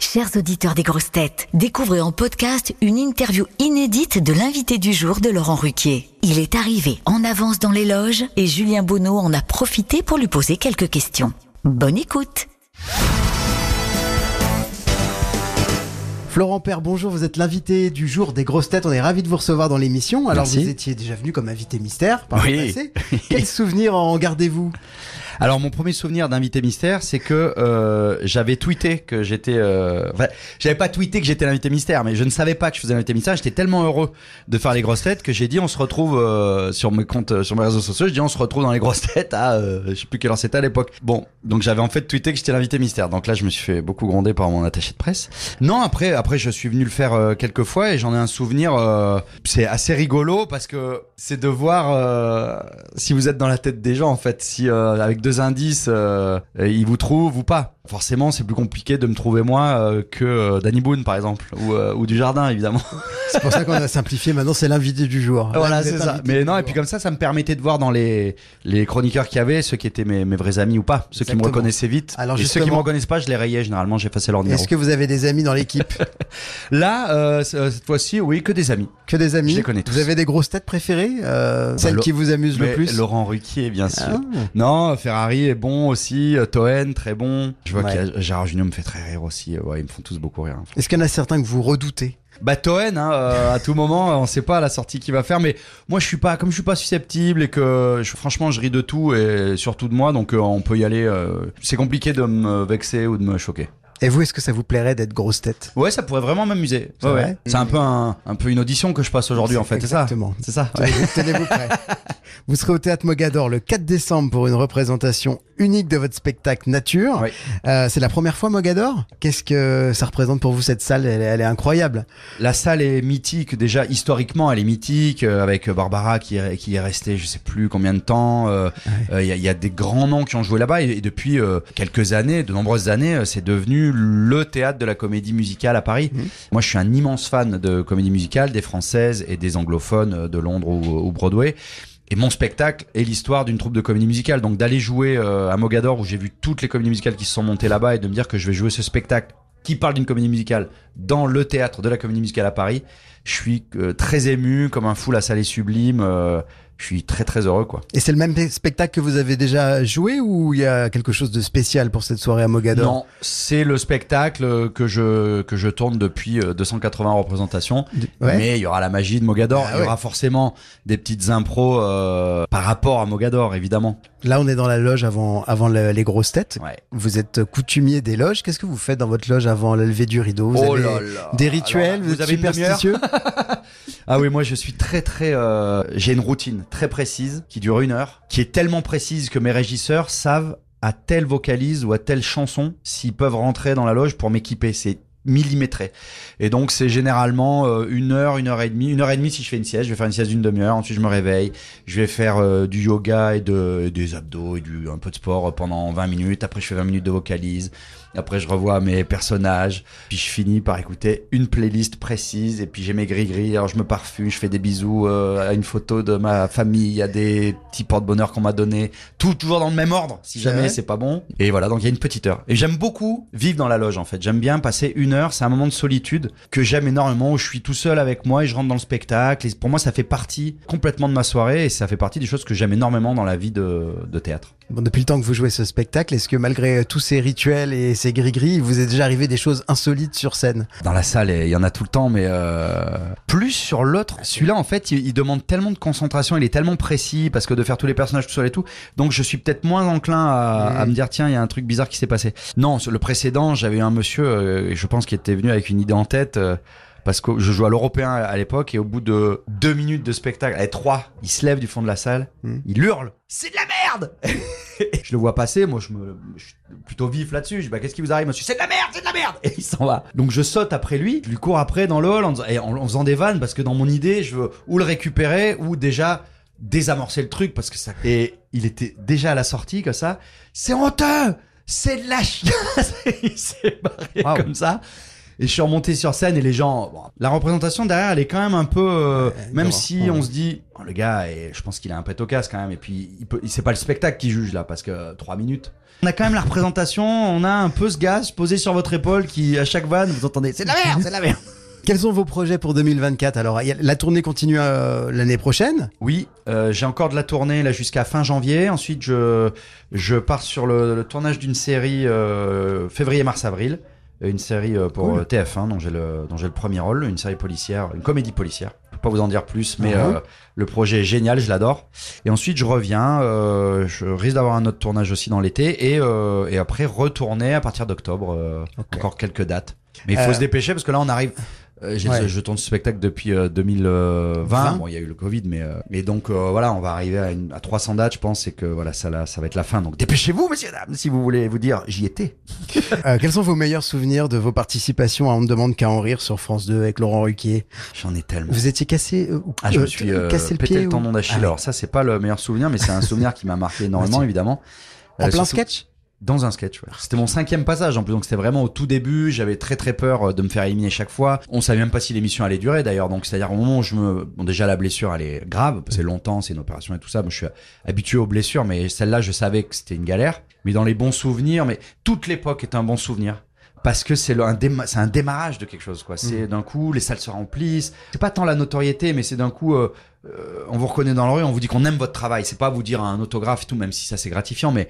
Chers auditeurs des grosses têtes, découvrez en podcast une interview inédite de l'invité du jour de Laurent Ruquier. Il est arrivé en avance dans les loges et Julien Bonneau en a profité pour lui poser quelques questions. Bonne écoute Florent Père, bonjour, vous êtes l'invité du jour des grosses têtes, on est ravi de vous recevoir dans l'émission. Alors Merci. vous étiez déjà venu comme invité mystère par Oui. le passé. Quel souvenir en gardez-vous? Alors mon premier souvenir d'invité mystère, c'est que euh, j'avais tweeté que j'étais, euh, enfin, j'avais pas tweeté que j'étais l'invité mystère, mais je ne savais pas que je faisais l'invité mystère. J'étais tellement heureux de faire les grosses têtes que j'ai dit on se retrouve euh, sur mes comptes, euh, sur mes réseaux sociaux. Je dis on se retrouve dans les grosses têtes à, euh, je sais plus quelle heure c'était à l'époque. Bon, donc j'avais en fait tweeté que j'étais l'invité mystère. Donc là je me suis fait beaucoup gronder par mon attaché de presse. Non après, après je suis venu le faire euh, quelques fois et j'en ai un souvenir. c'est assez rigolo parce que c'est de voir si vous êtes dans la tête des gens en fait, si avec deux indices euh, ils vous trouvent ou pas. Forcément, c'est plus compliqué de me trouver moi euh, que euh, Danny Boone par exemple ou, euh, ou du jardin évidemment. C'est pour ça qu'on a simplifié, maintenant c'est l'invité du jour. voilà, c'est ça. Mais non, et puis comme ça, ça me permettait de voir dans les les chroniqueurs qu'il y avait ceux qui étaient mes, mes vrais amis ou pas, ceux qui me reconnaissaient vite. Alors, et ceux qui me reconnaissent pas, je les rayais généralement, j'effaçais leur numéro. Est-ce que vous avez des amis dans l'équipe Là, euh, cette fois-ci, oui, que des amis. Que des amis Je les connais tous. Vous avez des grosses têtes préférées euh, Celles qui vous amusent le plus Laurent Ruquier, bien sûr. Ah. Non, Ferrari est bon aussi, Toen très bon. Je vois Ouais. qu'il y a Gérard Junior me fait très rire aussi. euh, Ouais, ils me font tous beaucoup rire. Est-ce qu'il y en a certains que vous redoutez Bah Toen, hein, euh, à tout moment, on sait pas la sortie qu'il va faire, mais moi je suis pas, comme je suis pas susceptible et que je- franchement je ris de tout et surtout de moi, donc euh, on peut y aller. euh, c'est compliqué de me vexer ou de me choquer. Et vous, est-ce que ça vous plairait d'être grosse tête Ouais, ça pourrait vraiment m'amuser. C'est Ouais, ouais. C'est un peu un, un peu une audition que je passe aujourd'hui en fait, c'est ça. Exactement. C'est ça. ouais. Tenez-vous prêts. Vous serez au théâtre Mogador le 4 décembre pour une représentation unique de votre spectacle Nature. Oui. Euh, c'est la première fois Mogador? Qu'est-ce que ça représente pour vous cette salle? Elle, est- elle est incroyable. La salle est mythique déjà historiquement, elle est mythique euh, avec Barbara qui est, qui est restée je sais plus combien de temps. euh, Il y, a, il y a des grands noms qui ont joué là-bas et, et depuis quelques années, de nombreuses années, c'est devenu le théâtre de la comédie musicale à Paris. Mhm. Moi, je suis un immense fan de comédie musicale, des françaises et des anglophones euh, de Londres ou, ou Broadway. Et mon spectacle est l'histoire d'une troupe de comédie musicale. Donc d'aller jouer euh, à Mogador où j'ai vu toutes les comédies musicales qui se sont montées là-bas et de me dire que je vais jouer ce spectacle qui parle d'une comédie musicale dans le théâtre de la comédie musicale à Paris, je suis euh, très ému, comme un fou, la salle est sublime. Euh, je suis très très heureux quoi. Et c'est le même spectacle que vous avez déjà joué ou il y a quelque chose de spécial pour cette soirée à Mogador? Non, c'est le spectacle que je que je tourne depuis euh, 280 représentations. Ouais. Mais il y aura la magie de Mogador. Ah il y aura forcément des petites impros euh, par rapport à Mogador, évidemment. Là, on est dans la loge avant, avant le- les grosses têtes. Ouais. Vous êtes coutumier des loges. Qu'est-ce que vous faites dans votre loge avant le lever du rideau? Vous Oh avez là là. Des rituels? Vous, vous êtes avez superstitieux? Ah oui, moi je suis très très. euh, J'ai une routine très précise qui dure une heure, qui est tellement précise que mes régisseurs savent à telle vocalise ou à telle chanson s'ils peuvent rentrer dans la loge pour m'équiper. Millimétré. Et donc c'est généralement euh, une heure, une heure et demie, une heure et demie si je fais une sieste. Je vais faire une sieste d'une demi-heure. Ensuite je me réveille. Je vais faire euh, du yoga et, de, et des abdos et du un peu de sport pendant 20 minutes. Après je fais 20 minutes de vocalise. Après, je revois mes personnages. Puis je finis par écouter une playlist précise. Et puis j'ai mes gris-gris. Alors je me parfume, je fais des bisous euh, à une photo de ma famille, à des petits porte-bonheur qu'on m'a donné. Tout toujours dans le même ordre, si jamais c'est pas bon. Et voilà, donc il y a une petite heure. Et j'aime beaucoup vivre dans la loge, en fait. J'aime bien passer une C'est un moment de solitude que j'aime énormément, où je suis tout seul avec moi et je rentre dans le spectacle. Et pour moi, ça fait partie complètement de ma soirée. Et ça fait partie des choses que j'aime énormément dans la vie de, de théâtre. Bon, depuis le temps que vous jouez ce spectacle, est-ce que malgré tous ces rituels et ces gris-gris, il vous est déjà arrivé des choses insolites sur scène? Dans la salle, il y en a tout le temps, mais euh, plus sur l'autre. Celui-là, en fait, il, il demande tellement de concentration, il est tellement précis parce que de faire tous les personnages tout seul et tout. Donc, je suis peut-être moins enclin à, à me dire tiens, il y a un truc bizarre qui s'est passé. Non, sur le précédent, j'avais eu un monsieur, euh, je pense, qui était venu avec une idée en tête. euh, parce que je jouais à l'européen à l'époque et au bout de deux minutes de spectacle, allez, trois, il se lève du fond de la salle, Mhm. il hurle, c'est de la merde Je le vois passer, moi je me, je suis plutôt vif là-dessus. Je dis bah qu'est-ce qui vous arrive monsieur? C'est de la merde, c'est de la merde Et il s'en va. Donc je saute après lui, je lui cours après dans le hall en, et en, en faisant des vannes parce que dans mon idée, je veux ou le récupérer ou déjà désamorcer le truc parce que ça. Et il était déjà à la sortie comme ça. C'est honteux, c'est de la chiasse. il s'est barré Wow. comme ça. Et je suis remonté sur scène et les gens, bon, la représentation derrière, elle est quand même un peu, euh, même si ouais. on se dit, oh, le gars, et je pense qu'il a un pet au casque quand même. Et puis, il peut, c'est pas le spectacle qui juge là, parce que trois minutes. On a quand même la représentation, on a un peu ce gaz posé sur votre épaule qui, à chaque vanne, vous entendez, c'est de la merde, c'est de la merde. Quels sont vos projets pour 2024 Alors, la tournée continue euh, l'année prochaine? Oui, euh, j'ai encore de la tournée là jusqu'à fin janvier. Ensuite, je, je pars sur le, le tournage d'une série euh, février-mars-avril. Une série euh, pour Cool. euh, TF1 dont j'ai le, dont j'ai le premier rôle, une série policière, une comédie policière. Je peux pas vous en dire plus, mais Mhm. euh, le projet est génial, je l'adore. Et ensuite, je reviens. euh, je risque d'avoir un autre tournage aussi dans l'été et, euh, et après retourner à partir d'octobre. euh. Encore quelques dates. Mais il faut se dépêcher parce que là, on arrive. Euh, j'ai- Ouais. Je tourne ce spectacle depuis euh, 2020. Vingt. Bon, il y a eu le Covid, mais euh, mais donc euh, voilà, on va arriver à, une, à 300 dates, je pense, et que voilà, ça, là, ça va être la fin. Donc dépêchez-vous, messieurs dames, si vous voulez vous dire, j'y étais. Euh, quels sont vos meilleurs souvenirs de vos participations à On ne demande qu'à en rire sur France 2 avec Laurent Ruquier? J'en ai tellement. Vous étiez cassé euh, ou- Ah, je me euh, suis euh, cassé le pété pied le tendon d'Achille. Ah. Alors ça, c'est pas le meilleur souvenir, mais c'est un souvenir qui m'a marqué énormément, évidemment. En Euh, plein surtout- sketch? Dans un sketch, ouais. C'était mon cinquième passage en plus, donc c'était vraiment au tout début. J'avais très très peur euh, de me faire éliminer chaque fois. On savait même pas si l'émission allait durer d'ailleurs, donc c'est-à-dire au moment où je me, bon déjà la blessure elle est grave, c'est longtemps, c'est une opération et tout ça. Moi je suis habitué aux blessures, mais celle-là je savais que c'était une galère. Mais dans les bons souvenirs, mais toute l'époque est un bon souvenir. Parce que c'est un, déma- un démarrage de quelque chose, quoi. C'est d'un coup, les salles se remplissent. C'est pas tant la notoriété, mais c'est d'un coup, euh, euh, on vous reconnaît dans la rue, on vous dit qu'on aime votre travail. C'est pas vous dire un autographe et tout, même si ça c'est gratifiant, mais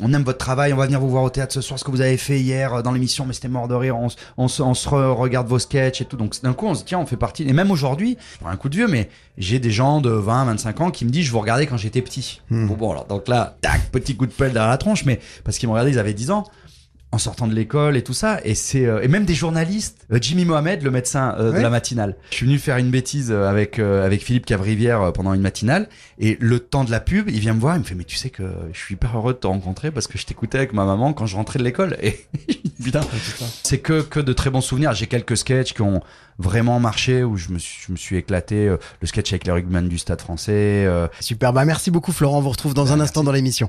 on aime votre travail, on va venir vous voir au théâtre ce soir, ce que vous avez fait hier euh, dans l'émission, mais c'était mort de rire, on, se- on, se- on se re- regarde vos sketchs et tout. Donc d'un coup, on se dit, tiens, on fait partie. Et même aujourd'hui, pour un coup de vieux, mais j'ai des gens de 20, 25 ans qui me disent, je vous regardais quand j'étais petit. Hmm. Bon, bon, alors donc là, tac, petit coup de pelle derrière la tronche, mais parce qu'ils m'ont regardé, ils avaient 10 ans. En sortant de l'école et tout ça, et c'est euh, et même des journalistes. Euh, Jimmy Mohamed, le médecin euh, Ouais. de la matinale. Je suis venu faire une bêtise euh, avec euh, avec Philippe Cavrivière euh, pendant une matinale, et le temps de la pub, il vient me voir, il me fait mais tu sais que je suis hyper heureux de te rencontrer parce que je t'écoutais avec ma maman quand je rentrais de l'école et putain c'est que que de très bons souvenirs j'ai quelques sketchs qui ont vraiment marché où je me suis, je me suis éclaté le sketch avec les rugbyman du stade français euh, Super, bah merci beaucoup Florent, on vous retrouve dans un Bah, instant merci. dans l'émission.